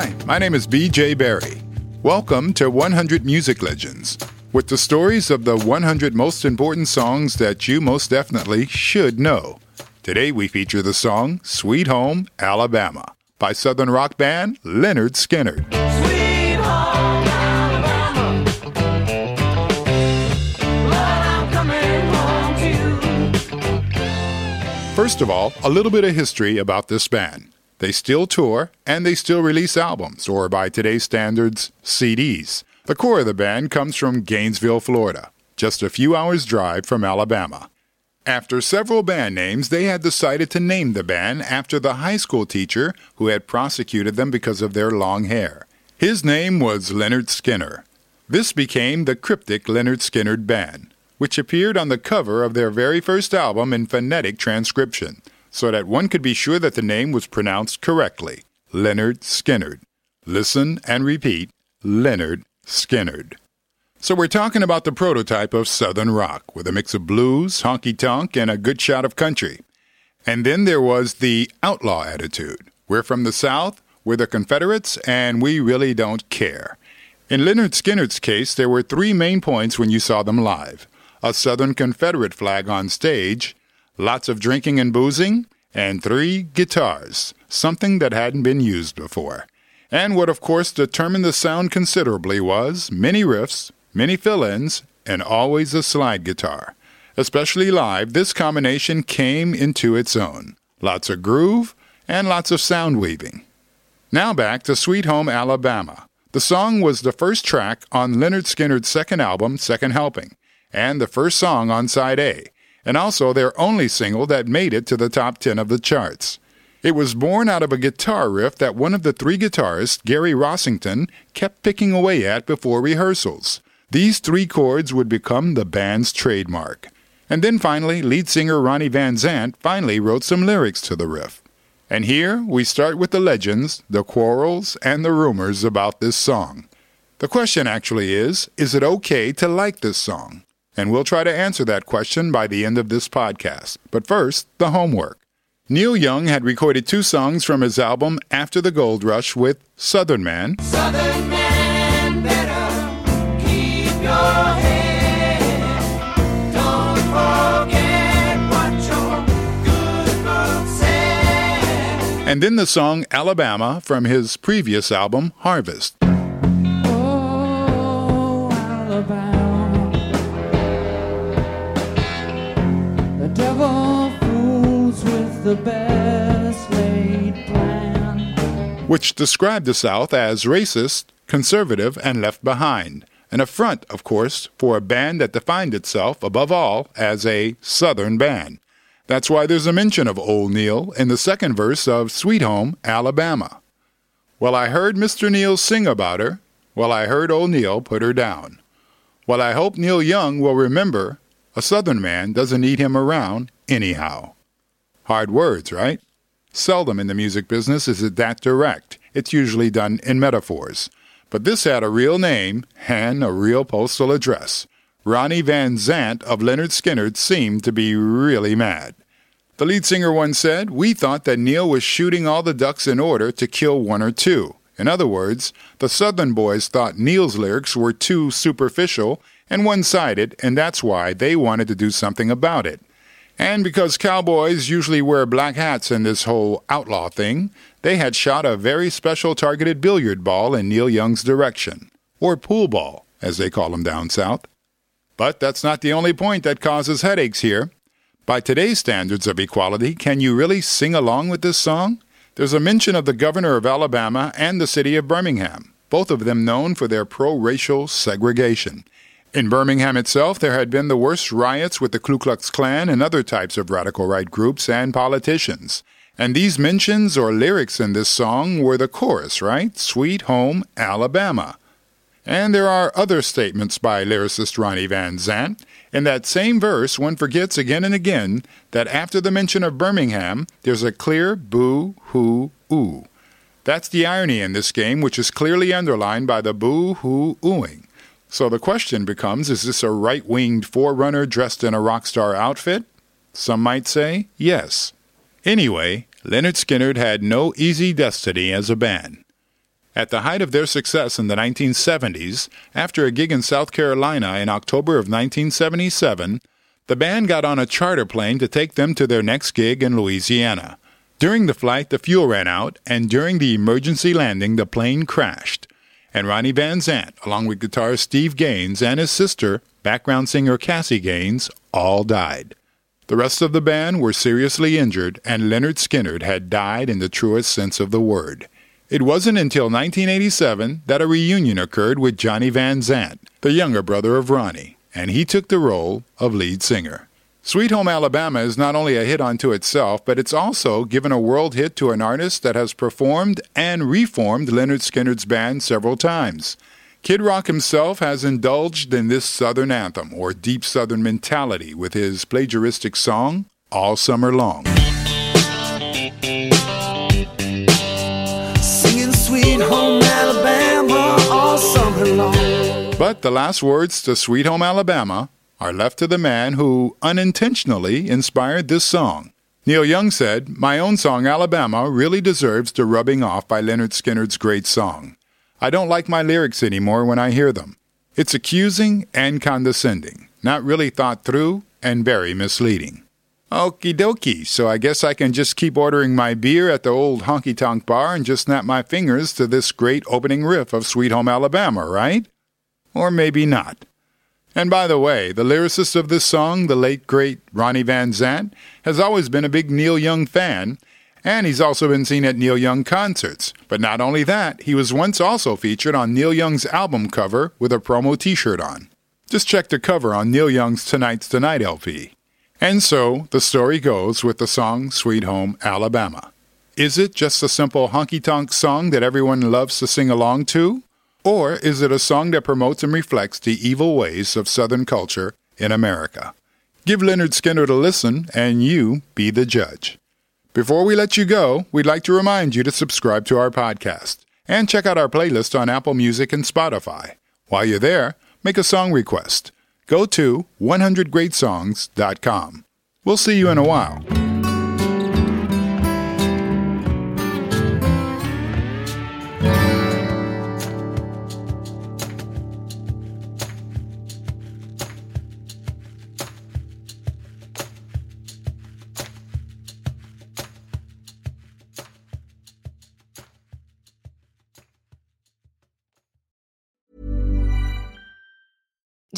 Hi, my name is BJ Barry. Welcome to 100 Music Legends, with the stories of the 100 most important songs that you most definitely should know. Today we feature the song Sweet Home, Alabama by Southern rock band Lynyrd Skynyrd. Sweet home Alabama, but I'm coming home to you. First of all, a little bit of history about this band. They still tour and they still release albums, or by today's standards, CDs. The core of the band comes from Gainesville, Florida, just a few hours' drive from Alabama. After several band names, they had decided to name the band after the high school teacher who had prosecuted them because of their long hair. His name was Leonard Skinner. This became the cryptic Lynyrd Skynyrd Band, which appeared on the cover of their very first album in phonetic transcription, so that one could be sure that the name was pronounced correctly Lynyrd Skynyrd. Listen and repeat Lynyrd Skynyrd. So we're talking about the prototype of Southern rock, with a mix of blues, honky tonk, and a good shot of country. And then there was the outlaw attitude. We're from the South, we're the Confederates, and we really don't care. In Lynyrd Skynyrd's case, there were three main points when you saw them live a Southern Confederate flag on stage, lots of drinking and boozing, and three guitars, something that hadn't been used before. And what, of course, determined the sound considerably was many riffs, many fill ins, and always a slide guitar. Especially live, this combination came into its own. Lots of groove and lots of sound weaving. Now back to Sweet Home Alabama. The song was the first track on Lynyrd Skynyrd's second album, Second Helping, and the first song on side A, and also their only single that made it to the top 10 of the charts. It was born out of a guitar riff that one of the three guitarists, Gary Rossington, kept picking away at before rehearsals. These three chords would become the band's trademark. And then finally, lead singer Ronnie Van Zant finally wrote some lyrics to the riff. And here we start with the legends, the quarrels, and the rumors about this song. The question actually is is it okay to like this song? And we'll try to answer that question by the end of this podcast. But first, the homework. Neil Young had recorded two songs from his album After the Gold Rush with Southern Man Southern man, better keep your head. Don't forget what your good said. and then the song Alabama from his previous album Harvest. The devil fools with the best laid plan. which described the South as racist, conservative, and left behind. An affront, of course, for a band that defined itself, above all, as a Southern band. That's why there's a mention of Old Neil in the second verse of Sweet Home, Alabama. Well, I heard Mr. Neil sing about her. Well, I heard Old Neil put her down. Well, I hope Neil Young will remember a Southern man doesn't need him around anyhow. Hard words, right? Seldom in the music business is it that direct. It's usually done in metaphors. But this had a real name and a real postal address. Ronnie Van Zant of Lynyrd Skynyrd seemed to be really mad. The lead singer once said, We thought that Neil was shooting all the ducks in order to kill one or two. In other words, the Southern boys thought Neil's lyrics were too superficial and one sided, and that's why they wanted to do something about it. And because cowboys usually wear black hats in this whole outlaw thing, they had shot a very special targeted billiard ball in Neil Young's direction, or pool ball, as they call them down south. But that's not the only point that causes headaches here. By today's standards of equality, can you really sing along with this song? There's a mention of the governor of Alabama and the city of Birmingham, both of them known for their pro racial segregation. In Birmingham itself, there had been the worst riots with the Ku Klux Klan and other types of radical right groups and politicians. And these mentions or lyrics in this song were the chorus, right? Sweet Home, Alabama. And there are other statements by lyricist Ronnie Van Zant. In that same verse, one forgets again and again that after the mention of Birmingham, there's a clear boo hoo ooh. That's the irony in this game, which is clearly underlined by the boo hoo oohing. So the question becomes is this a right winged forerunner dressed in a rock star outfit? Some might say yes. Anyway, Lynyrd Skynyrd had no easy destiny as a band. At the height of their success in the 1970s, after a gig in South Carolina in October of 1977, the band got on a charter plane to take them to their next gig in Louisiana. During the flight, the fuel ran out, and during the emergency landing, the plane crashed. And Ronnie Van Zant, along with guitarist Steve Gaines and his sister, background singer Cassie Gaines, all died. The rest of the band were seriously injured, and Lynyrd Skynyrd had died in the truest sense of the word. It wasn't until 1987 that a reunion occurred with Johnny Van Zant, the younger brother of Ronnie, and he took the role of lead singer. Sweet Home Alabama is not only a hit unto itself, but it's also given a world hit to an artist that has performed and reformed Lynyrd Skynyrd's band several times. Kid Rock himself has indulged in this Southern anthem or deep Southern mentality with his plagiaristic song, All Summer Long. Singing Sweet Home Alabama all summer long. But the last words to Sweet Home Alabama are left to the man who unintentionally inspired this song. Neil Young said, My own song Alabama really deserves the rubbing off by Lynyrd Skynyrd's great song. I don't like my lyrics anymore when I hear them. It's accusing and condescending, not really thought through, and very misleading. Okie dokie, so I guess I can just keep ordering my beer at the old honky tonk bar and just snap my fingers to this great opening riff of Sweet Home Alabama, right? Or maybe not. And by the way, the lyricist of this song, the late great Ronnie Van Zant, has always been a big Neil Young fan, and he's also been seen at Neil Young concerts. But not only that, he was once also featured on Neil Young's album cover with a promo t shirt on. Just check the cover on Neil Young's Tonight's the Night LP. And so the story goes with the song Sweet Home Alabama. Is it just a simple honky tonk song that everyone loves to sing along to? Or is it a song that promotes and reflects the evil ways of Southern culture in America? Give Lynyrd Skynyrd a listen and you be the judge. Before we let you go, we'd like to remind you to subscribe to our podcast and check out our playlist on Apple Music and Spotify. While you're there, make a song request. Go to 100greatsongs.com. We'll see you in a while.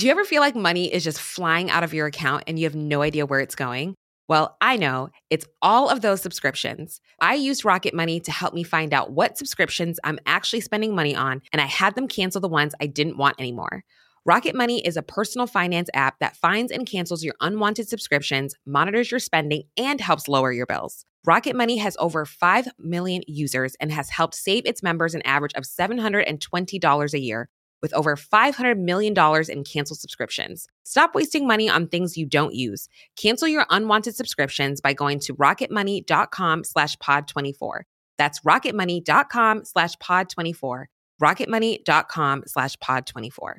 Do you ever feel like money is just flying out of your account and you have no idea where it's going? Well, I know it's all of those subscriptions. I used Rocket Money to help me find out what subscriptions I'm actually spending money on, and I had them cancel the ones I didn't want anymore. Rocket Money is a personal finance app that finds and cancels your unwanted subscriptions, monitors your spending, and helps lower your bills. Rocket Money has over 5 million users and has helped save its members an average of $720 a year with over $500 million in canceled subscriptions. Stop wasting money on things you don't use. Cancel your unwanted subscriptions by going to rocketmoney.com slash pod24. That's rocketmoney.com slash pod24. rocketmoney.com slash pod24.